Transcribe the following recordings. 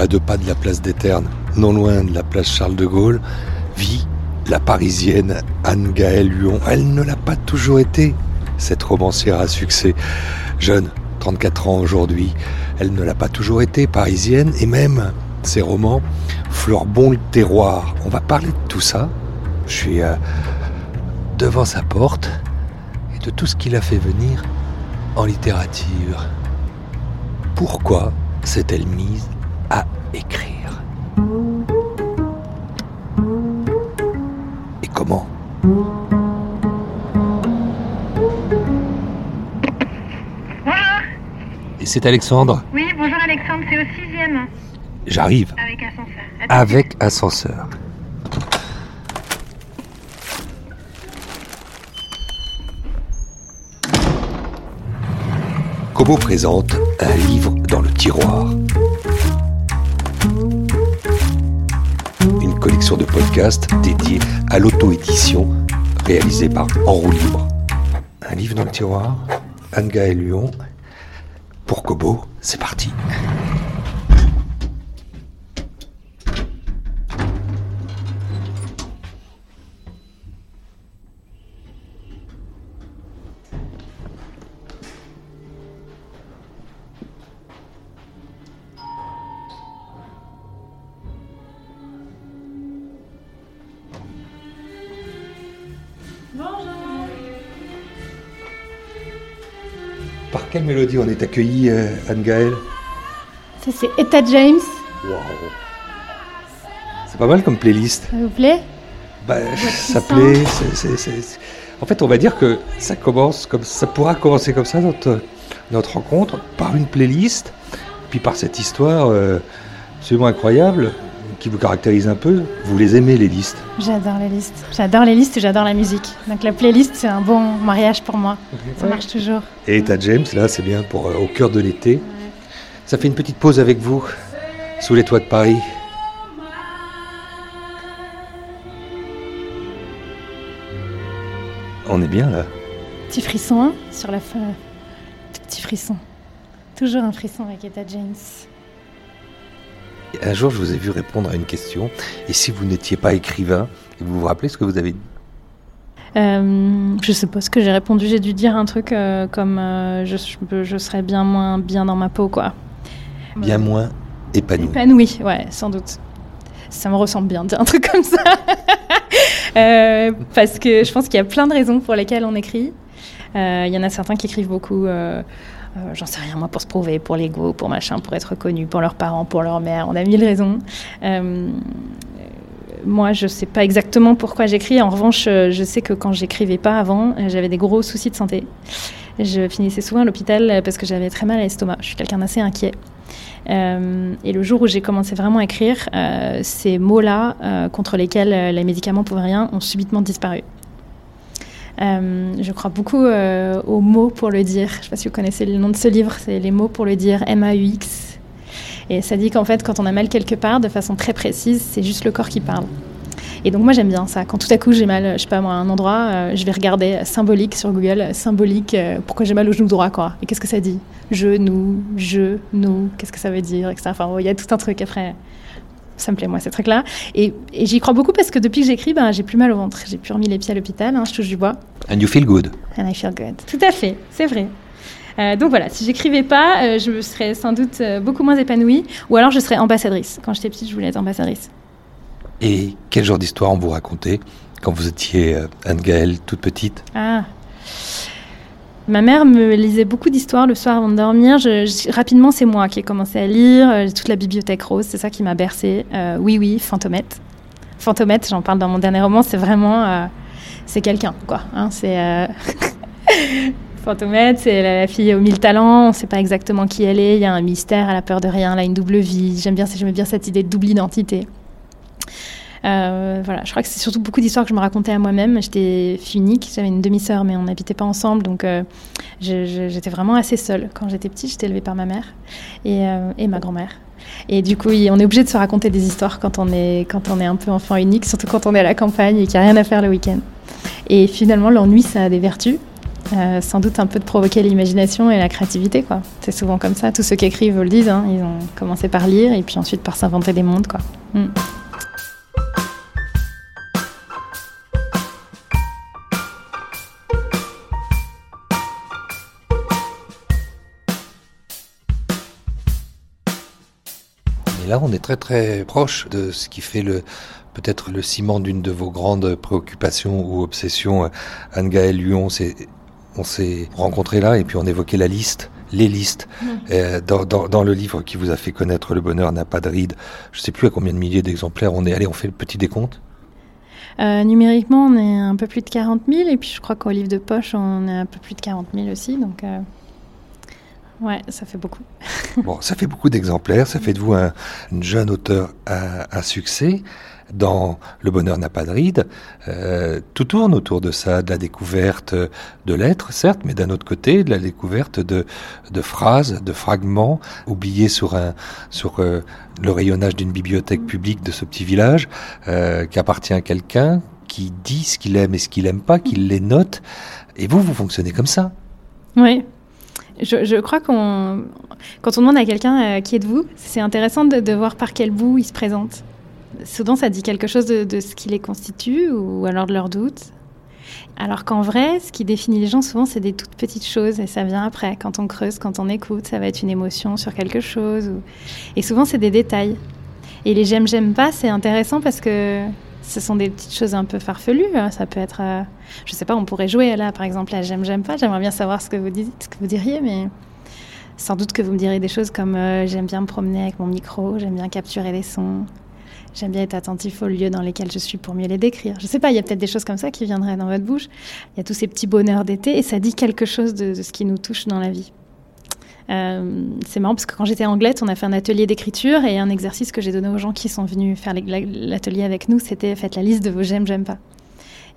à deux pas de la place des Ternes, non loin de la place Charles de Gaulle, vit la parisienne Anne-Gaëlle Lyon. Elle ne l'a pas toujours été, cette romancière à succès. Jeune, 34 ans aujourd'hui, elle ne l'a pas toujours été, parisienne, et même ses romans bon le terroir. On va parler de tout ça. Je suis euh, devant sa porte et de tout ce qu'il a fait venir en littérature. Pourquoi s'est-elle mise à écrire Et comment Et c'est Alexandre Oui, bonjour Alexandre, c'est au sixième. J'arrive. Avec ascenseur. Avec ascenseur. Kobo présente un livre dans le tiroir. Collection de podcasts dédiée à l'auto-édition réalisée par En roue libre. Un livre dans le tiroir, Anga et Lyon. Pour Kobo, c'est parti. Mélodie on est accueilli, euh, Anne-Gaëlle Ça, c'est Etta James. Waouh C'est pas mal comme playlist. Ça vous plaît? Bah, ça plaît. c'est- c'est- c'est- En fait, on va dire que ça commence comme ça pourra commencer comme ça notre notre rencontre par une playlist, puis par cette histoire euh, absolument incroyable qui vous caractérise un peu. Vous les aimez les listes J'adore les listes. J'adore les listes et j'adore la musique. Donc la playlist, c'est un bon mariage pour moi. Ça marche toujours. Et Etta James, là, c'est bien pour euh, au cœur de l'été. Ça fait une petite pause avec vous sous les toits de Paris. On est bien là. Petit frisson hein, sur la fin. Petit frisson. Toujours un frisson avec Etta James. Un jour, je vous ai vu répondre à une question. Et si vous n'étiez pas écrivain, vous vous rappelez ce que vous avez dit? Euh, je sais pas ce que j'ai répondu. J'ai dû dire un truc euh, comme euh, je, je, je serais bien moins bien dans ma peau, quoi. Bien moins épanoui. Épanoui, ouais, sans doute. Ça me ressemble bien de dire un truc comme ça. Euh, parce que je pense qu'il y a plein de raisons pour lesquelles on écrit. Il y en a certains qui écrivent beaucoup, euh, j'en sais rien moi, pour se prouver, pour l'ego, pour machin, pour être reconnu, pour leurs parents, pour leur mère. On a mille raisons. Euh, moi, je sais pas exactement pourquoi j'écris. En revanche, euh, je sais que quand j'écrivais pas avant, j'avais des gros soucis de santé. Je finissais souvent à l'hôpital parce que j'avais très mal à l'estomac. Je suis quelqu'un d'assez inquiet. Et le jour où j'ai commencé vraiment à écrire, ces mots-là, contre lesquels les médicaments pouvaient rien, ont subitement disparu. Euh, je crois beaucoup euh, aux mots pour le dire. Je ne sais pas si vous connaissez le nom de ce livre, c'est Les mots pour le dire, M-A-U-X. Et ça dit qu'en fait, quand on a mal quelque part, de façon très précise, c'est juste le corps qui parle. Et donc moi j'aime bien ça. Quand tout à coup j'ai mal, je sais pas moi, à un endroit, euh, je vais regarder symbolique sur Google, symbolique, pourquoi j'ai mal au genou droit quoi. Et qu'est-ce que ça dit? Genou, je, nous, qu'est-ce que ça veut dire, etc. Enfin il y a tout un truc après. Ça me plaît moi ces trucs-là. Et, et j'y crois beaucoup parce que depuis que j'écris, ben, j'ai plus mal au ventre. J'ai plus remis les pieds à l'hôpital, hein, je touche du bois. And you feel good. And I feel good. Tout à fait, c'est vrai. Euh, donc voilà, si j'écrivais pas, euh, je serais sans doute euh, beaucoup moins épanouie, ou alors je serais ambassadrice. Quand j'étais petite, je voulais être ambassadrice. Et quel genre d'histoire on vous racontait quand vous étiez Anne-Gaëlle toute petite? Ah. Ma mère me lisait beaucoup d'histoires le soir avant de dormir. Rapidement, c'est moi qui ai commencé à lire. euh, Toute la bibliothèque rose, c'est ça qui m'a bercée. Euh, oui, oui, Fantomette. Fantomette, j'en parle dans mon dernier roman, c'est vraiment. euh, c'est quelqu'un, quoi. hein, c'est. euh, Fantomette, c'est la fille aux mille talents, on ne sait pas exactement qui elle est, il y a un mystère, elle a peur de rien, elle a une double vie. J'aime bien, bien cette idée de double identité. Euh, voilà, je crois que c'est surtout beaucoup d'histoires que je me racontais à moi-même. J'étais fille unique, j'avais une demi-sœur, mais on n'habitait pas ensemble, donc euh, j'étais vraiment assez seule. Quand j'étais petite, j'étais élevée par ma mère et, euh, ma grand-mère. Et du coup, on est obligé de se raconter des histoires quand on est quand on est un peu enfant unique, surtout quand on est à la campagne et qu'il n'y a rien à faire le week-end. Et finalement, l'ennui, ça a des vertus. Sans doute un peu de provoquer l'imagination et la créativité, quoi. C'est souvent comme ça. Tous ceux qui écrivent le disent. Hein. Ils ont commencé par lire et puis ensuite par s'inventer des mondes, quoi. Mm. Là, on est très très proche de ce qui fait le peut-être le ciment d'une de vos grandes préoccupations ou obsessions. Anne-Gaëlle Lyon, on s'est rencontrés là et puis on évoquait la liste, les listes. Mmh. Euh, dans, dans, dans, le livre qui vous a fait connaître Le bonheur n'a pas de ride, je ne sais plus à combien de milliers d'exemplaires on est. Allez, on fait le petit décompte. Euh, numériquement, on est un peu plus de 40 000 et puis je crois qu'au livre de poche, on est un peu plus de 40 000 aussi. Donc, euh, ouais, ça fait beaucoup. bon, ça fait beaucoup d'exemplaires. Ça fait de vous un, un jeune auteur à, à succès dans Le bonheur n'a pas de ride, euh, tout tourne autour de ça, de la découverte de lettres, certes, mais d'un autre côté, de la découverte de, de phrases, de fragments oubliés sur, un, sur euh, le rayonnage d'une bibliothèque publique de ce petit village, euh, qui appartient à quelqu'un qui dit ce qu'il aime et ce qu'il aime pas, qui les note. Et vous, vous fonctionnez comme ça. Oui. Je, crois qu'on, quand on demande à quelqu'un euh, qui êtes-vous, c'est intéressant de, voir par quel bout il se présente souvent ça dit quelque chose de, ce qui les constitue ou alors de leurs doutes. Alors qu'en vrai, ce qui définit les gens souvent, c'est des toutes petites choses et ça vient après. Quand on creuse, quand on écoute, ça va être une émotion sur quelque chose. Et souvent, c'est des détails. Et les j'aime, j'aime pas, c'est intéressant parce que ce sont des petites choses un peu farfelues. Hein. Ça peut être, euh, je sais pas, on pourrait jouer là, par exemple, à j'aime, j'aime pas. J'aimerais bien savoir ce que vous dites, ce que vous diriez, mais sans doute que vous me direz des choses comme euh, j'aime bien me promener avec mon micro, j'aime bien capturer les sons, J'aime bien être attentif aux lieux dans lesquels je suis pour mieux les décrire. Je sais pas, il y a peut-être des choses comme ça qui viendraient dans votre bouche. Il y a tous ces petits bonheurs d'été et ça dit quelque chose de, de, ce qui nous touche dans la vie. Euh, c'est marrant parce que quand j'étais à Anglette, on a fait un atelier d'écriture et un exercice que j'ai donné aux gens qui sont venus faire l'atelier avec nous, c'était faites la liste de vos j'aime, j'aime pas.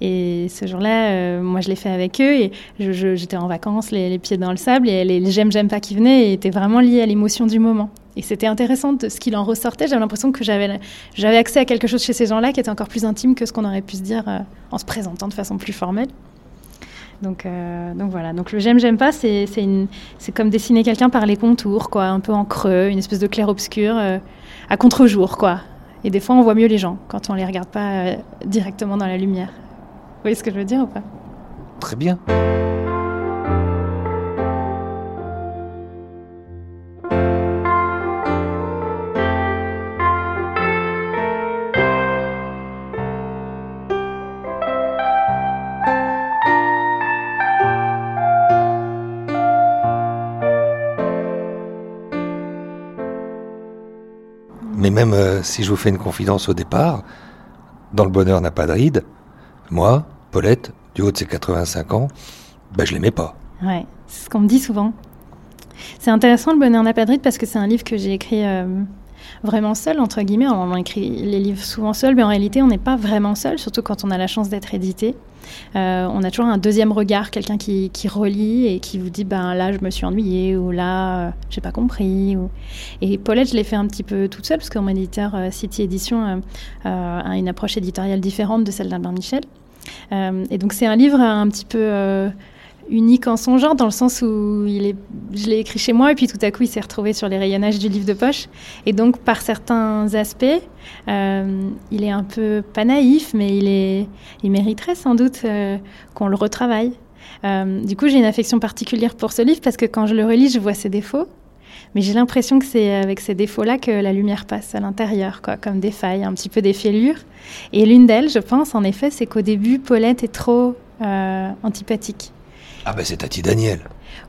Et ce jour-là, euh, moi, je l'ai fait avec eux et j'étais en vacances, les, pieds dans le sable, et les, j'aime, j'aime pas qui venaient étaient vraiment liés à l'émotion du moment. Et c'était intéressant de ce qu'il en ressortait. J'avais l'impression que j'avais, j'avais accès à quelque chose chez ces gens-là qui était encore plus intime que ce qu'on aurait pu se dire euh, en se présentant de façon plus formelle. Donc, euh, donc voilà. Donc le j'aime, j'aime pas, c'est comme dessiner quelqu'un par les contours, quoi, un peu en creux, une espèce de clair-obscur euh, à contre-jour, quoi. Et des fois, on voit mieux les gens quand on les regarde pas euh, directement dans la lumière. Vous voyez ce que je veux dire ou pas? Très bien. Même euh, si je vous fais une confidence au départ, dans le bonheur n'a pas de ride, moi, Paulette, du haut de ses 85 ans, ben je l'aimais pas. Ouais, c'est ce qu'on me dit souvent. C'est intéressant le bonheur n'a pas de ride parce que c'est un livre que j'ai écrit euh, vraiment seul, entre guillemets. On écrit les livres souvent seul, mais en réalité, on n'est pas vraiment seul, surtout quand on a la chance d'être édité. Euh, on a toujours un deuxième regard, quelqu'un qui, qui, relit et qui vous dit ben là je me suis ennuyée ou là euh, j'ai pas compris. Ou... Et Paulette, je l'ai fait un petit peu toute seule parce que mon éditeur euh, City Edition a une approche éditoriale différente de celle d'Albert Michel. et donc c'est un livre un petit peu unique en son genre, dans le sens où il est, je l'ai écrit chez moi et puis tout à coup il s'est retrouvé sur les rayonnages du livre de poche. Et donc par certains aspects, euh, il est un peu pas naïf, mais il, est, il mériterait sans doute euh, qu'on le retravaille. Euh, du coup j'ai une affection particulière pour ce livre parce que quand je le relis, je vois ses défauts. Mais j'ai l'impression que c'est avec ces défauts-là que la lumière passe à l'intérieur, quoi, comme des failles, un petit peu des fêlures. Et l'une d'elles, je pense, en effet, c'est qu'au début, Paulette est trop antipathique. Ah ben c'est Tati Daniel.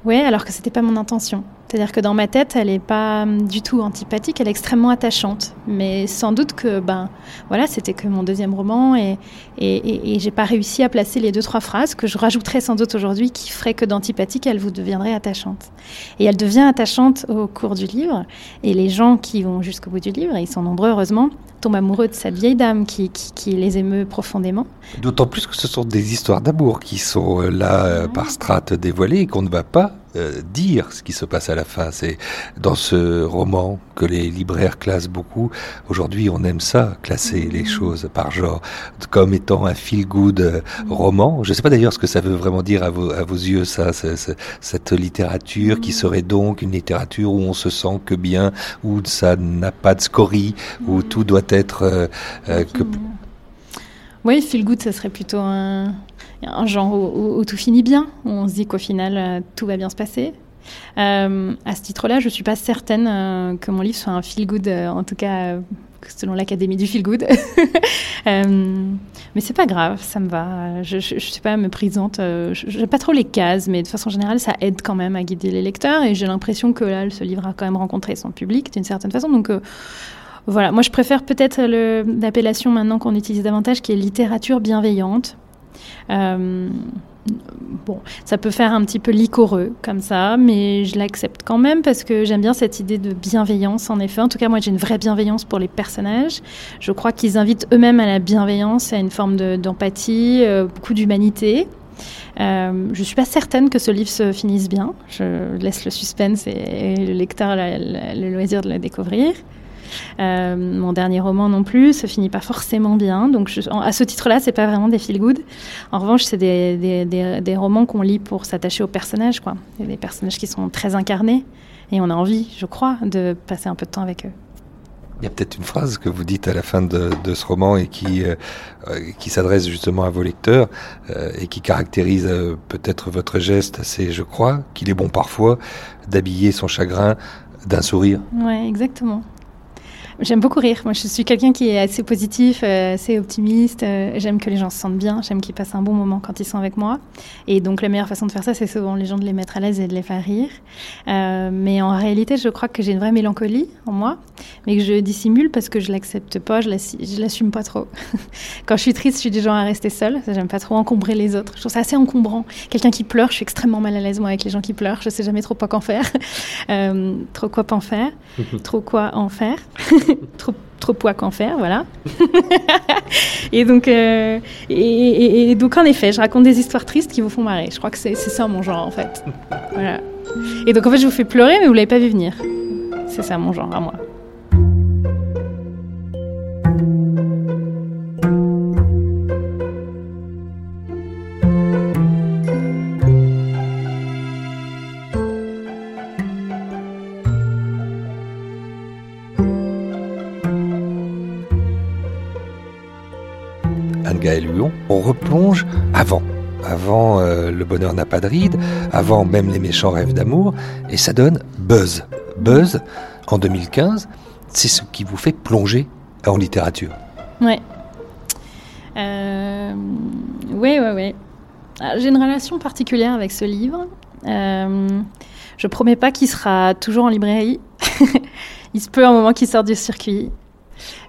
Oui, alors que c'était pas mon intention. C'est-à-dire que dans ma tête, elle est pas hum, du tout antipathique, elle est extrêmement attachante. Mais sans doute que, ben, voilà, c'était que mon deuxième roman et, et, et, et j'ai pas réussi à placer les deux, trois phrases que je rajouterais sans doute aujourd'hui qui feraient que d'antipathique, elle vous deviendrait attachante. Et elle devient attachante au cours du livre. Et les gens qui vont jusqu'au bout du livre, et ils sont nombreux heureusement, tombent amoureux de cette vieille dame qui, qui, qui les émeut profondément. D'autant plus que ce sont des histoires d'amour qui sont là euh, par strates dévoilées et qu'on ne va pas euh, dire ce qui se passe à la fin. C'est dans ce roman que les libraires classent beaucoup. Aujourd'hui, on aime ça, classer les choses par genre, comme étant un feel-good euh, roman. Je ne sais pas d'ailleurs ce que ça veut vraiment dire à vos, à vos yeux, ça, cette littérature qui serait donc une littérature où on se sent que bien, où ça n'a pas de scorie, où tout doit être euh, que... Oui, feel-good, ça serait plutôt un un genre où, tout finit bien, on se dit qu'au final euh, tout va bien se passer. Euh, à ce titre-là, je ne suis pas certaine euh, que mon livre soit un feel good, en tout cas selon l'Académie du feel good. mais c'est pas grave, ça me va. Je, ne suis pas méprisante. je n'aime pas trop les cases, mais de façon générale, ça aide quand même à guider les lecteurs. Et j'ai l'impression que là, ce livre a quand même rencontré son public d'une certaine façon. Donc voilà, moi je préfère peut-être l'appellation maintenant qu'on utilise davantage, qui est littérature bienveillante. Euh, bon, ça peut faire un petit peu licoreux comme ça, mais je l'accepte quand même parce que j'aime bien cette idée de bienveillance, en effet. En tout cas, moi, j'ai une vraie bienveillance pour les personnages. Je crois qu'ils invitent eux-mêmes à la bienveillance, à une forme d'empathie, euh, beaucoup d'humanité. Euh, je ne suis pas certaine que ce livre se finisse bien. Je laisse le suspense et, le lecteur le loisir de le découvrir. Euh, mon dernier roman non plus se finit pas forcément bien. Donc à ce titre-là, c'est pas vraiment des feel good. En revanche, c'est des, des, romans qu'on lit pour s'attacher aux personnages, quoi. des personnages qui sont très incarnés et on a envie, je crois, de passer un peu de temps avec eux. Il y a peut-être une phrase que vous dites à la fin de, ce roman et qui, euh, qui s'adresse justement à vos lecteurs euh, et qui caractérise peut-être votre geste, c'est, je crois, qu'il est bon parfois d'habiller son chagrin d'un sourire. Ouais, exactement. J'aime beaucoup rire. Moi, je suis quelqu'un qui est assez positif, euh, assez optimiste. Euh, j'aime que les gens se sentent bien. J'aime qu'ils passent un bon moment quand ils sont avec moi. Et donc, la meilleure façon de faire ça, c'est souvent les gens de les mettre à l'aise et de les faire rire. Euh, mais en réalité, je crois que j'ai une vraie mélancolie en moi, mais que je dissimule parce que je l'accepte pas, je l'assume pas trop. quand je suis triste, je suis du genre à rester seule. J'aime pas trop encombrer les autres. Je trouve ça assez encombrant. Quelqu'un qui pleure, je suis extrêmement mal à l'aise moi avec les gens qui pleurent. Je sais jamais trop quoi qu'en faire. trop quoi en faire. trop quoi en faire. trop, trop poids qu'en faire, voilà. et, donc, euh, et, donc, en effet, je raconte des histoires tristes qui vous font marrer. Je crois que c'est ça mon genre, en fait. Voilà. Et donc, en fait, je vous fais pleurer, mais vous l'avez pas vu venir. C'est ça mon genre à moi. Gaël Huon, on replonge avant. Avant euh, Le bonheur n'a pas de ride, avant même Les méchants rêves d'amour, et ça donne Buzz. Buzz, en 2015, c'est ce qui vous fait plonger en littérature. Ouais. Euh, oui, oui, oui. Ah, j'ai une relation particulière avec ce livre. Euh, je promets pas qu'il sera toujours en librairie. Il se peut un moment qu'il sorte du circuit.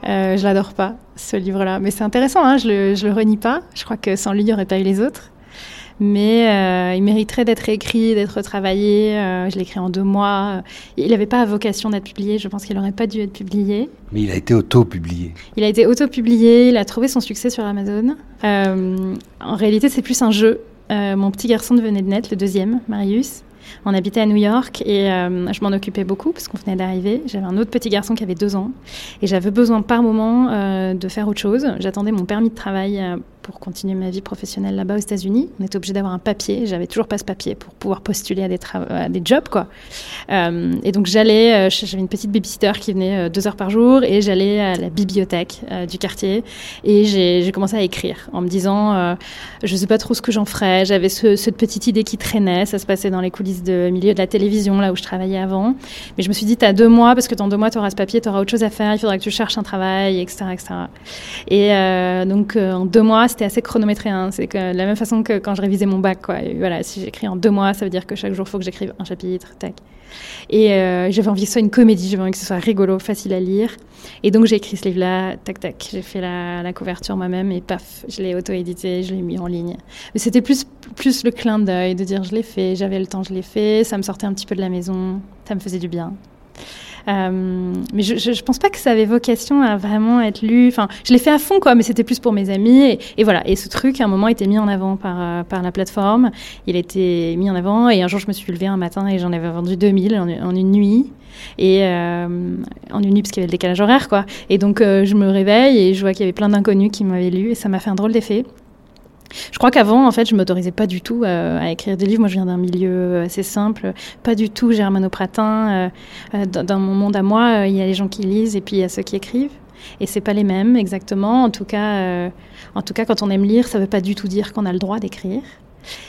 Euh, je l'adore pas, ce livre-là. Mais c'est intéressant, hein, je, le, le renie pas. Je crois que sans lui, il n'y aurait pas eu les autres. Mais euh, il mériterait d'être écrit, d'être travaillé. Euh, je l'ai écrit en deux mois. Il n'avait pas vocation d'être publié. Je pense qu'il n'aurait pas dû être publié. Mais il a été auto-publié. Il a été auto-publié. Il a trouvé son succès sur Amazon. en réalité, c'est plus un jeu. mon petit garçon devenait de net, le deuxième, Marius. On habitait à New York et euh, je m'en occupais beaucoup parce qu'on venait d'arriver. J'avais un autre petit garçon qui avait deux ans et j'avais besoin par moment euh, de faire autre chose. J'attendais mon permis de travail euh, pour continuer ma vie professionnelle là-bas aux États-Unis. On était obligé d'avoir un papier. J'avais toujours pas ce papier pour pouvoir postuler à des, jobs, quoi. Euh, et donc j'allais, euh, j'avais une petite babysitter qui venait euh, deux heures par jour et j'allais à la bibliothèque du quartier et j'ai commencé à écrire en me disant, je sais pas trop ce que j'en ferais. J'avais ce, cette petite idée qui traînait. Ça se passait dans les coulisses de milieu de la télévision, là où je travaillais avant. Mais je me suis dit, tu as deux mois parce que dans deux mois tu auras ce papier, tu auras autre chose à faire. Il faudra que tu cherches un travail, etc., etc. Et donc en deux mois c'était assez chronométré. Hein. C'est que la même façon que quand je révisais mon bac. Quoi. voilà, si j'écris en deux mois, ça veut dire que chaque jour, il faut que j'écrive un chapitre. Tac. Et euh, j'avais envie que ce soit une comédie, j'avais envie que ce soit rigolo, facile à lire. Et donc j'ai écrit ce livre-là, tac tac. J'ai fait la, couverture moi-même et paf, je l'ai auto-édité, je l'ai mis en ligne. Mais c'était plus, plus le clin d'œil de dire je l'ai fait, j'avais le temps, je l'ai fait, ça me sortait un petit peu de la maison, ça me faisait du bien. Euh, mais je, pense pas que ça avait vocation à vraiment être lu. Enfin, je l'ai fait à fond, quoi, mais c'était plus pour mes amis. Et, voilà. Et ce truc, à un moment, était mis en avant par, euh, par la plateforme. Il été mis en avant. Et un jour, je me suis levée un matin et j'en avais vendu 2000 en, en une nuit. Et euh, en une nuit, parce qu'il y avait le décalage horaire, quoi. Et donc, je me réveille et je vois qu'il y avait plein d'inconnus qui m'avaient lu. Et ça m'a fait un drôle d'effet. Je crois qu'avant, en fait, je m'autorisais pas du tout euh, à, écrire des livres. Moi, je viens d'un milieu assez simple, pas du tout germano-pratin. Euh, euh, dans mon monde à moi, il y a les gens qui lisent et puis il y a ceux qui écrivent. Et c'est pas les mêmes exactement. En tout cas, en tout cas, quand on aime lire, ça veut pas du tout dire qu'on a le droit d'écrire.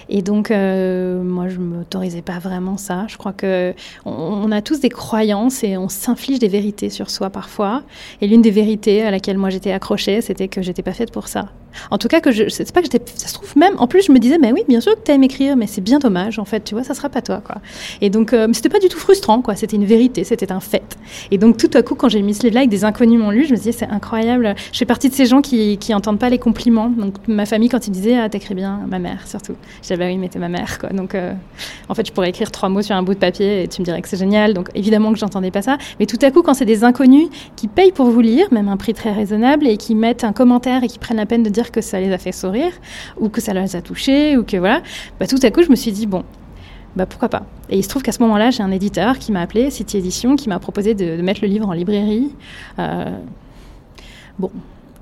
Et donc, euh, moi, je ne m'autorisais pas vraiment ça. Je crois que on, a tous des croyances et on s'inflige des vérités sur soi parfois. Et l'une des vérités à laquelle moi j'étais accrochée, c'était que j'étais pas faite pour ça. En tout cas, que je, c'est pas que j'étais, ça se trouve même. En plus, je me disais, mais oui, bien sûr que tu aimes écrire, mais c'est bien dommage, en fait, tu vois, ça sera pas toi, quoi. Et donc, euh, c'était pas du tout frustrant, quoi. C'était une vérité, c'était un fait. Et donc, tout à coup, quand j'ai mis ce livre-là des inconnus m'ont lu, je me disais, c'est incroyable. Je fais partie de ces gens qui, qui entendent pas les compliments. Donc, ma famille, quand ils disaient, ah, t'écris bien, ma mère surtout. J'avais bah oui, mais t'es ma mère, quoi. Donc, euh, en fait, je pourrais écrire trois mots sur un bout de papier et tu me dirais que c'est génial. Donc, évidemment que j'entendais pas ça. Mais tout à coup, quand c'est des inconnus qui payent pour vous lire, même un prix très raisonnable, et qui mettent un commentaire et qui prennent la peine de dire que ça les a fait sourire, ou que ça les a touchés, ou que voilà, bah, tout à coup, je me suis dit, bon, bah pourquoi pas. Et il se trouve qu'à ce moment-là, j'ai un éditeur qui m'a appelé, City Edition, qui m'a proposé de, mettre le livre en librairie. Euh, bon,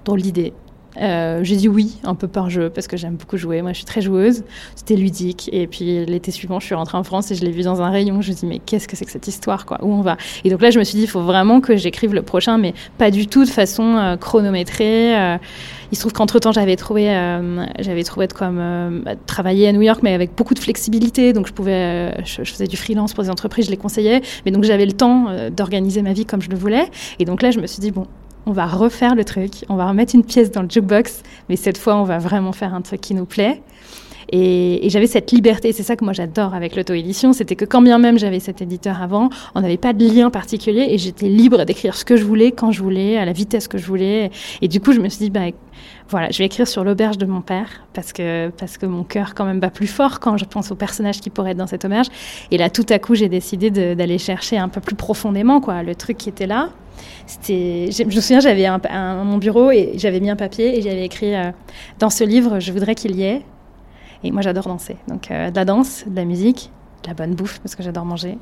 drôle l'idée. Euh, j'ai dit oui, un peu par jeu, parce que j'aime beaucoup jouer. Moi, je suis très joueuse. C'était ludique. Et puis, l'été suivant, je suis rentrée en France et je l'ai vu dans un rayon. Je me suis dit, mais qu'est-ce que c'est que cette histoire, quoi? Où on va? Et donc là, je me suis dit, il faut vraiment que j'écrive le prochain, mais pas du tout de façon euh, chronométrée. Euh, il se trouve qu'entre-temps, j'avais trouvé, j'avais trouvé de quoi travailler à New York, mais avec beaucoup de flexibilité. Donc, je pouvais, je, faisais du freelance pour des entreprises, je les conseillais. Mais donc, j'avais le temps d'organiser ma vie comme je le voulais. Et donc là, je me suis dit, bon, on va refaire le truc, on va remettre une pièce dans le jukebox, mais cette fois, on va vraiment faire un truc qui nous plaît. Et, j'avais cette liberté, c'est ça que moi j'adore avec l'auto-édition, c'était que quand bien même j'avais cet éditeur avant, on n'avait pas de lien particulier et j'étais libre d'écrire ce que je voulais, quand je voulais, à la vitesse que je voulais. Et du coup, je me suis dit, bah, voilà, je vais écrire sur l'auberge de mon père parce que, parce que mon cœur quand même bat plus fort quand je pense au personnage qui pourrait être dans cette auberge. Et là, tout à coup, j'ai décidé d'aller chercher un peu plus profondément quoi, le truc qui était là. Je me souviens, j'avais mon bureau et j'avais mis un papier et j'avais écrit euh, dans ce livre, je voudrais qu'il y ait. Et moi, j'adore danser. Donc, euh, de la danse, de la musique, de la bonne bouffe parce que j'adore manger.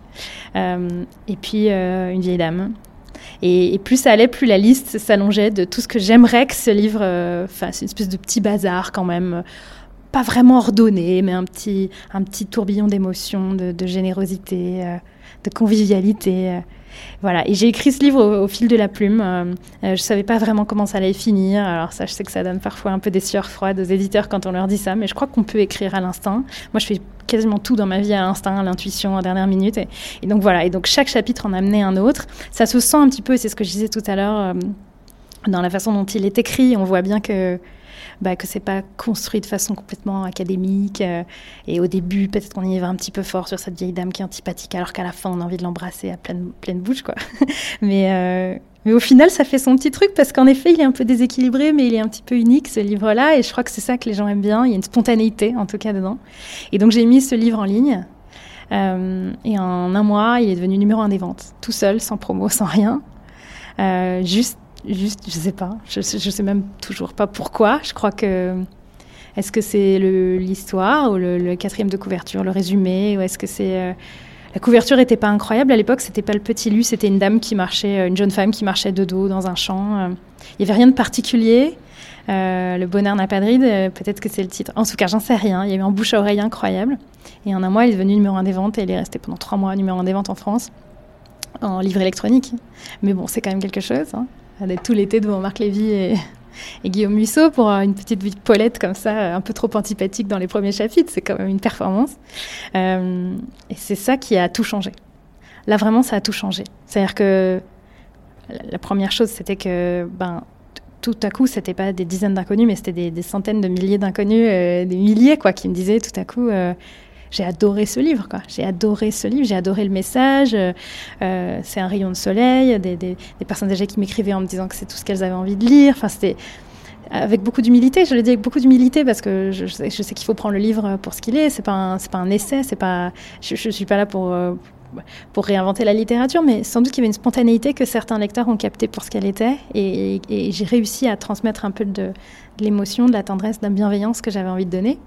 Euh, et puis, une vieille dame. Et, plus ça allait, plus la liste s'allongeait de tout ce que j'aimerais que ce livre fasse. Une espèce de petit bazar quand même pas vraiment ordonné, mais un petit, un petit tourbillon d'émotions, de, générosité, de convivialité. Voilà, et j'ai écrit ce livre au, fil de la plume. Euh, euh, je ne savais pas vraiment comment ça allait finir. Alors ça, je sais que ça donne parfois un peu des sueurs froides aux éditeurs quand on leur dit ça, mais je crois qu'on peut écrire à l'instinct. Moi, je fais quasiment tout dans ma vie à l'instinct, à l'intuition, en dernière minute. Et, donc voilà, et donc chaque chapitre en amenait un autre. Ça se sent un petit peu, c'est ce que je disais tout à l'heure, euh, dans la façon dont il est écrit. On voit bien que bah, que c'est pas construit de façon complètement académique. Euh, et au début, peut-être qu'on y va un petit peu fort sur cette vieille dame qui est antipathique, alors qu'à la fin, on a envie de l'embrasser à pleine, pleine bouche, quoi. mais, euh, mais au final, ça fait son petit truc parce qu'en effet, il est un peu déséquilibré, mais il est un petit peu unique, ce livre-là. Et je crois que c'est ça que les gens aiment bien. Il y a une spontanéité, en tout cas, dedans. Et donc, j'ai mis ce livre en ligne. Euh, et en un mois, il est devenu numéro un des ventes, tout seul, sans promo, sans rien. juste Juste, je sais pas. Je, je sais même toujours pas pourquoi. Je crois que. Est-ce que c'est l'histoire ou le, quatrième de couverture, le résumé Ou est-ce que c'est. Euh, la couverture n'était pas incroyable à l'époque, c'était pas le petit lu, c'était une dame qui marchait, euh, une jeune femme qui marchait de dos dans un champ. Euh. Il n'y avait rien de particulier. le bonheur n'a pas de ride, peut-être que c'est le titre. En tout cas, j'en sais rien. Il y a eu un bouche à oreille incroyable. Et en un mois, il est devenu numéro un des ventes et il est resté pendant trois mois numéro un des ventes en France, en livre électronique. Mais bon, c'est quand même quelque chose. Hein d'être tout l'été devant Marc Lévy et, Guillaume Musso pour une petite vie Paulette comme ça, un peu trop antipathique dans les premiers chapitres. C'est quand même une performance. Euh, et c'est ça qui a tout changé. Là, vraiment, ça a tout changé. C'est-à-dire que la première chose, c'était que ben, tout à coup, c'était pas des dizaines d'inconnus, mais c'était des, centaines de milliers d'inconnus, euh, des milliers, quoi, qui me disaient tout à coup, euh, j'ai adoré ce livre, quoi. J'ai adoré ce livre, j'ai adoré le message. Euh, euh, c'est un rayon de soleil. Des, des, des personnes âgées qui m'écrivaient en me disant que c'est tout ce qu'elles avaient envie de lire. Enfin, c'était avec beaucoup d'humilité. Je le dis avec beaucoup d'humilité parce que je, sais, qu'il faut prendre le livre pour ce qu'il est. C'est pas pas un essai. C'est pas. Je, je suis pas là pour euh, pour réinventer la littérature, mais sans doute qu'il y avait une spontanéité que certains lecteurs ont capté pour ce qu'elle était. Et, j'ai réussi à transmettre un peu de, l'émotion, de la tendresse, de la bienveillance que j'avais envie de donner.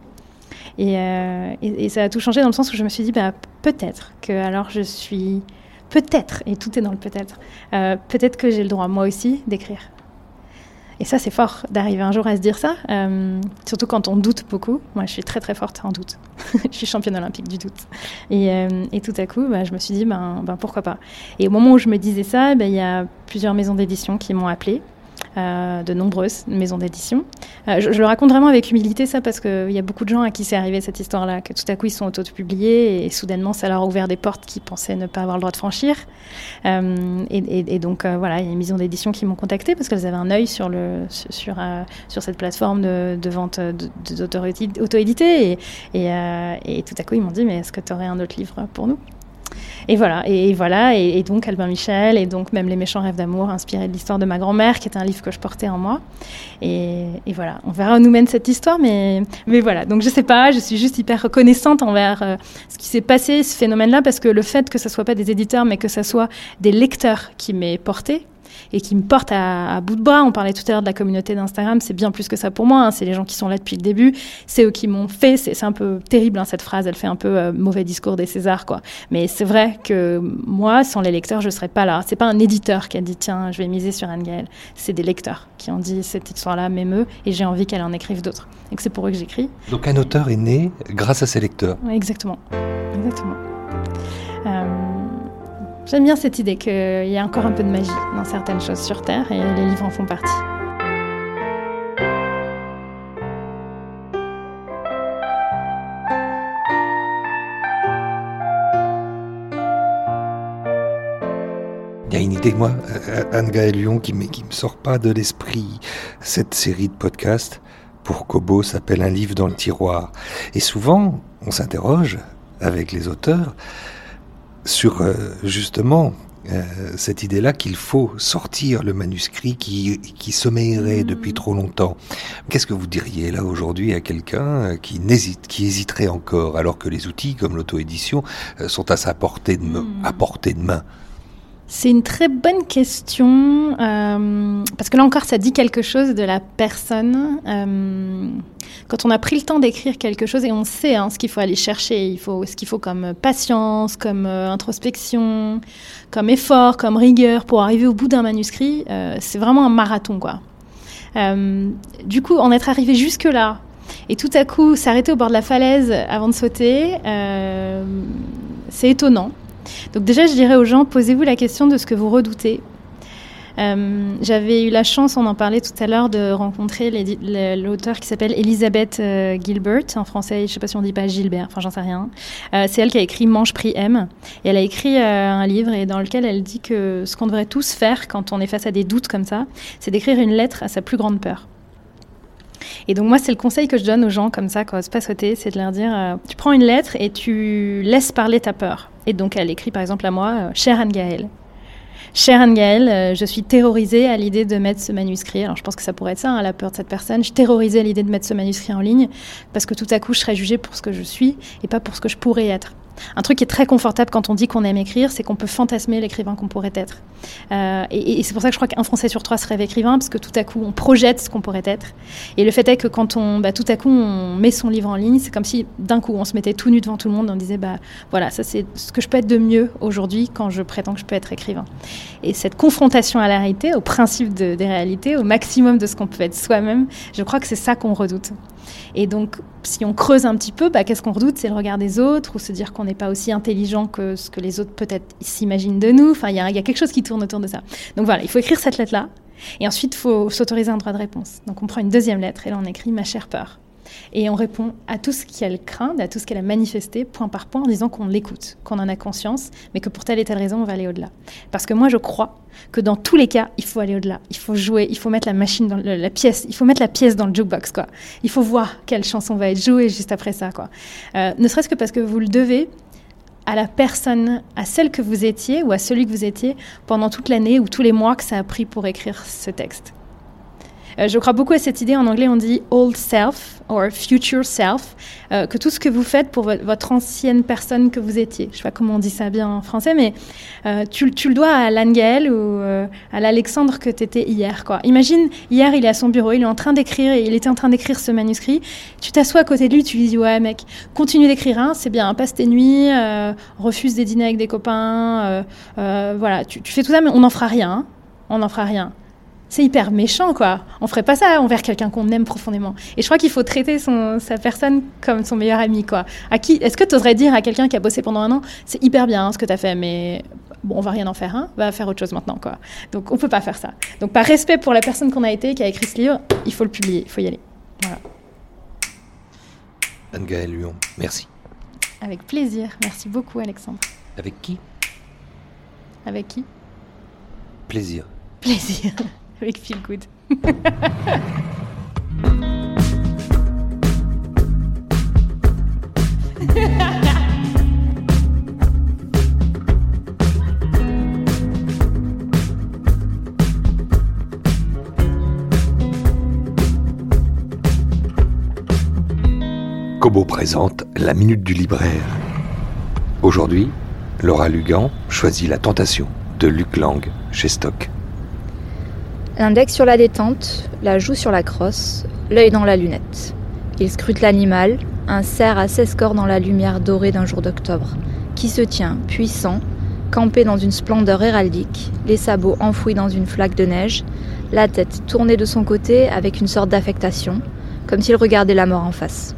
Euh, et, ça a tout changé dans le sens où je me suis dit, bah, peut-être que alors je suis, peut-être, et tout est dans le peut-être, euh, peut-être que j'ai le droit moi aussi d'écrire. Et ça, c'est fort d'arriver un jour à se dire ça, euh, surtout quand on doute beaucoup. Moi, je suis très très forte en doute. je suis championne olympique du doute. Et, et tout à coup, bah, je me suis dit, ben, ben, pourquoi pas. Et au moment où je me disais ça, ben, il y a plusieurs maisons d'édition qui m'ont appelée euh, de nombreuses maisons d'édition. Euh, je, le raconte vraiment avec humilité, ça, parce qu'il y a beaucoup de gens à qui c'est arrivé cette histoire-là, que tout à coup ils sont auto-publiés et soudainement ça leur a ouvert des portes qu'ils pensaient ne pas avoir le droit de franchir. Euh, et, donc voilà, il y a une maison d'édition qui m'ont contacté parce qu'elles avaient un œil sur, sur, cette plateforme de, vente d'auto-édité. Et, et, tout à coup ils m'ont dit, mais est-ce que tu aurais un autre livre pour nous? Et voilà, et, voilà, et, donc Albin Michel, et donc même Les méchants rêves d'amour, inspiré de l'histoire de ma grand-mère, qui est un livre que je portais en moi. Et, voilà, on verra où nous mène cette histoire, mais, mais voilà. Donc je sais pas, je suis juste hyper reconnaissante envers euh, ce qui s'est passé, ce phénomène-là, parce que le fait que ce soit pas des éditeurs, mais que ce soit des lecteurs qui m'aient porté, et qui me porte à, bout de bras. On parlait tout à l'heure de la communauté d'Instagram, c'est bien plus que ça pour moi. Hein. C'est les gens qui sont là depuis le début, c'est eux qui m'ont fait. C'est un peu terrible hein, cette phrase, elle fait un peu euh, mauvais discours des Césars, quoi. Mais c'est vrai que moi, sans les lecteurs, je serais pas là. C'est pas un éditeur qui a dit tiens, je vais miser sur Anne Gaëlle. C'est des lecteurs qui ont dit cette histoire-là m'émeut et j'ai envie qu'elle en écrive d'autres. Et que c'est pour eux que j'écris. Donc un auteur est né grâce à ses lecteurs. exactement, exactement. Euh, J'aime bien cette idée qu'il y a encore un peu de magie dans certaines choses sur Terre et les livres en font partie. Il y a une idée, moi, euh, Anne-Gaëlle Lyon, qui ne me sort pas de l'esprit, cette série de podcasts pour Kobo s'appelle Un livre dans le tiroir. Et souvent, on s'interroge avec les auteurs sur euh, justement euh, cette idée-là qu'il faut sortir le manuscrit qui, qui sommeillerait mmh. depuis trop longtemps. Qu'est-ce que vous diriez là aujourd'hui à quelqu'un qui n'hésite, qui hésiterait encore, alors que les outils comme l'auto-édition euh, sont à sa portée de, à portée de main? C'est une très bonne question, euh, parce que là encore, ça dit quelque chose de la personne. Euh, quand on a pris le temps d'écrire quelque chose et on sait hein, ce qu'il faut aller chercher, il faut, ce qu'il faut comme patience, comme euh, introspection, comme effort, comme rigueur pour arriver au bout d'un manuscrit, c'est vraiment un marathon, quoi. du coup, en être arrivé jusque-là, et tout à coup s'arrêter au bord de la falaise avant de sauter, c'est étonnant. Donc déjà, je dirais aux gens, posez-vous la question de ce que vous redoutez. Euh, j'avais eu la chance, on en parlait tout à l'heure, de rencontrer l'auteur qui s'appelle Elisabeth euh, Gilbert, en français, je ne sais pas si on dit pas Gilbert, enfin j'en sais rien. Euh, c'est elle qui a écrit Manche Prix M. Et elle a écrit un livre dans lequel elle dit que ce qu'on devrait tous faire quand on est face à des doutes comme ça, c'est d'écrire une lettre à sa plus grande peur. Et donc moi, c'est le conseil que je donne aux gens comme ça, quand ils pas sauter, c'est de leur dire, tu prends une lettre et tu laisses parler ta peur. Et donc elle écrit par exemple à moi, euh, Chère Anne-Gaëlle, Chère Anne-Gaëlle, euh, je suis terrorisée à l'idée de mettre ce manuscrit. Alors je pense que ça pourrait être ça, hein, la peur de cette personne. Je suis terrorisée à l'idée de mettre ce manuscrit en ligne parce que tout à coup je serais jugée pour ce que je suis et pas pour ce que je pourrais être. Un truc qui est très confortable quand on dit qu'on aime écrire, c'est qu'on peut fantasmer l'écrivain qu'on pourrait être. Euh, et, c'est pour ça que je crois qu'un Français sur trois se rêve écrivain, parce que tout à coup, on projette ce qu'on pourrait être. Et le fait est que quand on, bah, tout à coup, on met son livre en ligne, c'est comme si d'un coup, on se mettait tout nu devant tout le monde et on disait, bah voilà, ça c'est ce que je peux être de mieux aujourd'hui quand je prétends que je peux être écrivain. Et cette confrontation à la réalité, au principe des réalités, au maximum de ce qu'on peut être soi-même, je crois que c'est ça qu'on redoute. Et donc, si on creuse un petit peu, bah, qu'est-ce qu'on redoute? C'est le regard des autres ou se dire qu'on n'est pas aussi intelligent que ce que les autres peut-être s'imaginent de nous? Enfin, il y, a quelque chose qui tourne autour de ça. Donc voilà, il faut écrire cette lettre-là. Et ensuite, il faut s'autoriser un droit de réponse. Donc on prend une deuxième lettre et là on écrit Ma chère peur et on répond à tout ce qu'elle craint, à tout ce qu'elle a manifesté, point par point, en disant qu'on l'écoute, qu'on en a conscience, mais que pour telle et telle raison, on va aller au-delà. Parce que moi, je crois que dans tous les cas, il faut aller au-delà. Il faut jouer, il faut mettre la machine dans la pièce, il faut mettre la pièce dans le jukebox. Il faut voir quelle chanson va être jouée juste après ça. Euh, ne serait-ce que parce que vous le devez à la personne, à celle que vous étiez ou à celui que vous étiez pendant toute l'année ou tous les mois que ça a pris pour écrire ce texte. Euh, je crois beaucoup à cette idée. En anglais, on dit old self or future self, euh, que tout ce que vous faites pour votre ancienne personne que vous étiez. Je sais pas comment on dit ça bien en français, mais euh, tu, le dois à l'Angel ou à l'Alexandre que tu étais hier. Quoi. Imagine, hier, il est à son bureau, il est en train d'écrire, il était en train d'écrire ce manuscrit. Tu t'assois à côté de lui, tu lui dis Ouais, mec, continue d'écrire, hein, c'est bien, passe tes nuits, refuse des dîners avec des copains, voilà, tu, tu, fais tout ça, mais on n'en fera rien. Hein. on n'en fera rien c'est hyper méchant, quoi. On ferait pas ça envers quelqu'un qu'on aime profondément. Et je crois qu'il faut traiter son, sa personne comme son meilleur ami, quoi. À qui, est-ce que tu oserais dire à quelqu'un qui a bossé pendant un an, c'est hyper bien hein, ce que tu as fait, mais bon, on va rien en faire, hein, va faire autre chose maintenant, quoi. Donc on peut pas faire ça. Donc par respect pour la personne qu'on a été, qui a écrit ce livre, il faut le publier, il faut y aller. Voilà. Anne-Gaëlle Lyon, merci. Avec plaisir. Merci beaucoup, Alexandre. Avec qui? Avec qui? Plaisir. Plaisir avec Good. Kobo présente la Minute du Libraire. Aujourd'hui, Laura Lugan choisit La Tentation de Luc Lang chez Stock. L'index sur la détente, la joue sur la crosse, l'œil dans la lunette. Il scrute l'animal, un cerf à 16 corps dans la lumière dorée d'un jour d'octobre, qui se tient, puissant, campé dans une splendeur héraldique, les sabots enfouis dans une flaque de neige, la tête tournée de son côté avec une sorte d'affectation, comme s'il regardait la mort en face.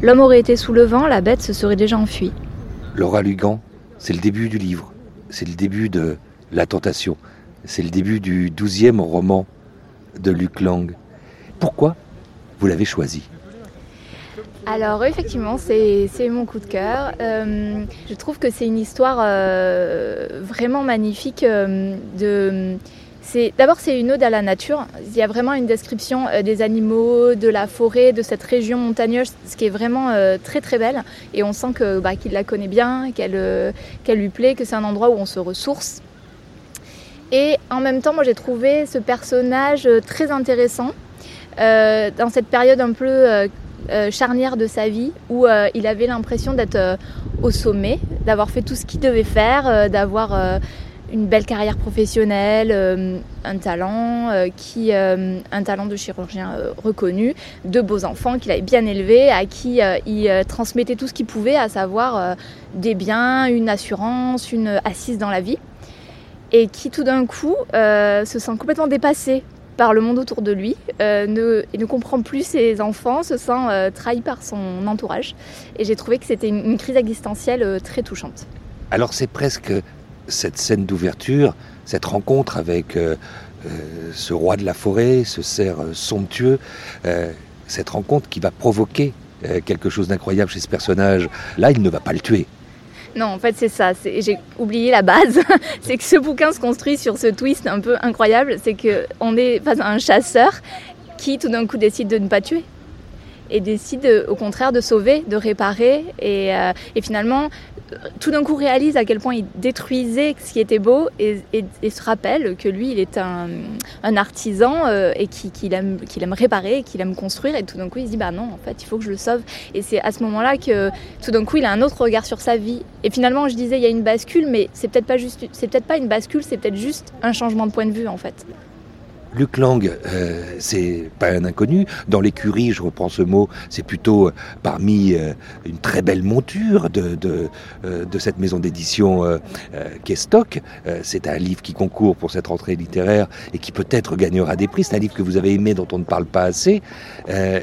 L'homme aurait été sous le vent, la bête se serait déjà enfuie. Laura Lugan, c'est le début du livre, c'est le début de La Tentation. C'est le début du douzième roman de Luc Lang. Pourquoi vous l'avez choisi? Alors effectivement, c'est mon coup de cœur. Euh, je trouve que c'est une histoire euh, vraiment magnifique. Euh, d'abord c'est une ode à la nature. Il y a vraiment une description des animaux, de la forêt, de cette région montagneuse, ce qui est vraiment très très belle. Et on sent bah, qu'il la connaît bien, qu'elle lui plaît, que c'est un endroit où on se ressource. Et en même temps, moi j'ai trouvé ce personnage euh, très intéressant euh, dans cette période un peu euh, charnière de sa vie où il avait l'impression d'être au sommet, d'avoir fait tout ce qu'il devait faire, d'avoir une belle carrière professionnelle, un talent, qui, un talent de chirurgien reconnu, de beaux enfants qu'il avait bien élevés, à qui il transmettait tout ce qu'il pouvait, à savoir des biens, une assurance, une assise dans la vie et qui tout d'un coup euh, se sent complètement dépassé par le monde autour de lui euh, ne, comprend plus ses enfants, se sent euh, trahi par son entourage. Et j'ai trouvé que c'était une, crise existentielle très touchante. Alors c'est presque cette scène d'ouverture, cette rencontre avec ce roi de la forêt, ce cerf somptueux, cette rencontre qui va provoquer quelque chose d'incroyable chez ce personnage. Là, il ne va pas le tuer. Non, en fait, c'est ça. J'ai oublié la base. c'est que ce bouquin se construit sur ce twist un peu incroyable. C'est qu'on est face à un chasseur qui, tout d'un coup, décide de ne pas tuer et décide au contraire de sauver, de réparer et, euh, et finalement tout d'un coup réalise à quel point il détruisait ce qui était beau et, se rappelle que lui, il est un, artisan euh, et qu'il aime, aime réparer, qu'il aime construire. Et tout d'un coup, il se dit, bah non, en fait, il faut que je le sauve. Et c'est à ce moment-là que tout d'un coup, il a un autre regard sur sa vie. Et finalement, je disais, il y a une bascule, mais c'est peut-être pas c'est peut-être pas une bascule, c'est peut-être juste un changement de point de vue, en fait. Luc Lang, euh, c'est pas un inconnu. Dans l'écurie, je reprends ce mot, c'est plutôt euh, parmi euh, une très belle monture de, de, cette maison d'édition qui est Stock. c'est un livre qui concourt pour cette rentrée littéraire et qui peut-être gagnera des prix. C'est un livre que vous avez aimé, dont on ne parle pas assez.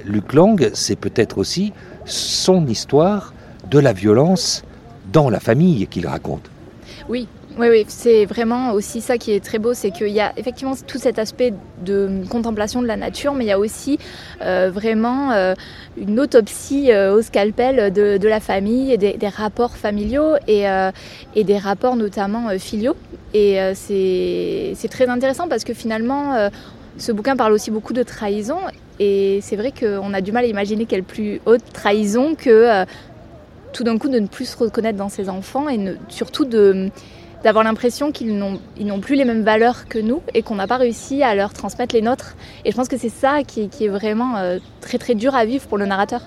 Luc Lang, c'est peut-être aussi son histoire de la violence dans la famille qu'il raconte. Oui, oui, oui, c'est vraiment aussi ça qui est très beau, c'est qu'il y a effectivement tout cet aspect de contemplation de la nature, mais il y a aussi euh, vraiment euh, une autopsie euh, au scalpel de, la famille et des, rapports familiaux et, et, des rapports notamment filiaux. Et c'est très intéressant parce que finalement, ce bouquin parle aussi beaucoup de trahison et c'est vrai qu'on a du mal à imaginer quelle plus haute trahison que tout d'un coup de ne plus se reconnaître dans ses enfants et surtout de d'avoir l'impression qu'ils n'ont, plus les mêmes valeurs que nous et qu'on n'a pas réussi à leur transmettre les nôtres. Et je pense que c'est ça qui, est vraiment euh, très très dur à vivre pour le narrateur.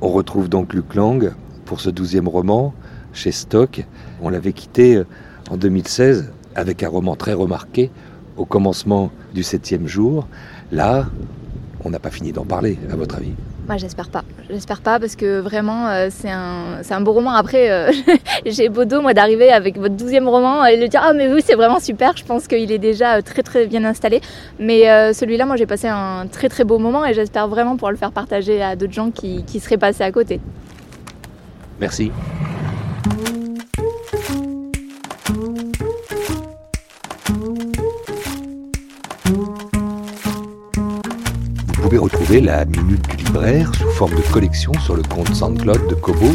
On retrouve donc Luc Lang pour ce douzième roman chez Stock. On l'avait quitté euh, en 2016 avec un roman très remarqué au commencement du septième jour. Là, on n'a pas fini d'en parler, à votre avis? Moi, j'espère pas. J'espère pas parce que vraiment, euh, c'est un, un beau roman. Après, euh, j'ai beau dos, moi, d'arriver avec votre douzième roman et de dire Ah, mais oui, c'est vraiment super. Je pense qu'il est déjà euh, très, très bien installé. Mais celui-là, moi, j'ai passé un très, très beau moment et j'espère vraiment pouvoir le faire partager à d'autres gens qui, qui seraient passés à côté. Merci. Retrouver la Minute du Libraire sous forme de collection sur le compte SoundCloud de Kobo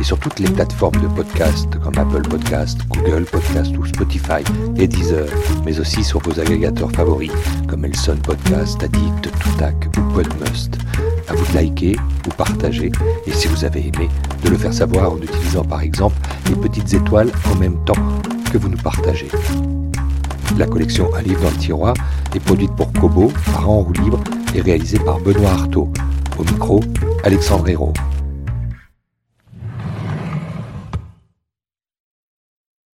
et sur toutes les plateformes de podcast comme Apple Podcast, Google Podcast ou Spotify et Deezer, mais aussi sur vos agrégateurs favoris comme Elson Podcast, Addict, Toutac ou Podmust. À vous de liker ou partager et si vous avez aimé, de le faire savoir en utilisant par exemple les petites étoiles en même temps que vous nous partagez. La collection Un livre dans le tiroir est produite pour Kobo par En roue libre et réalisée par Benoît Artaud. Au micro, Alexandre Hérault.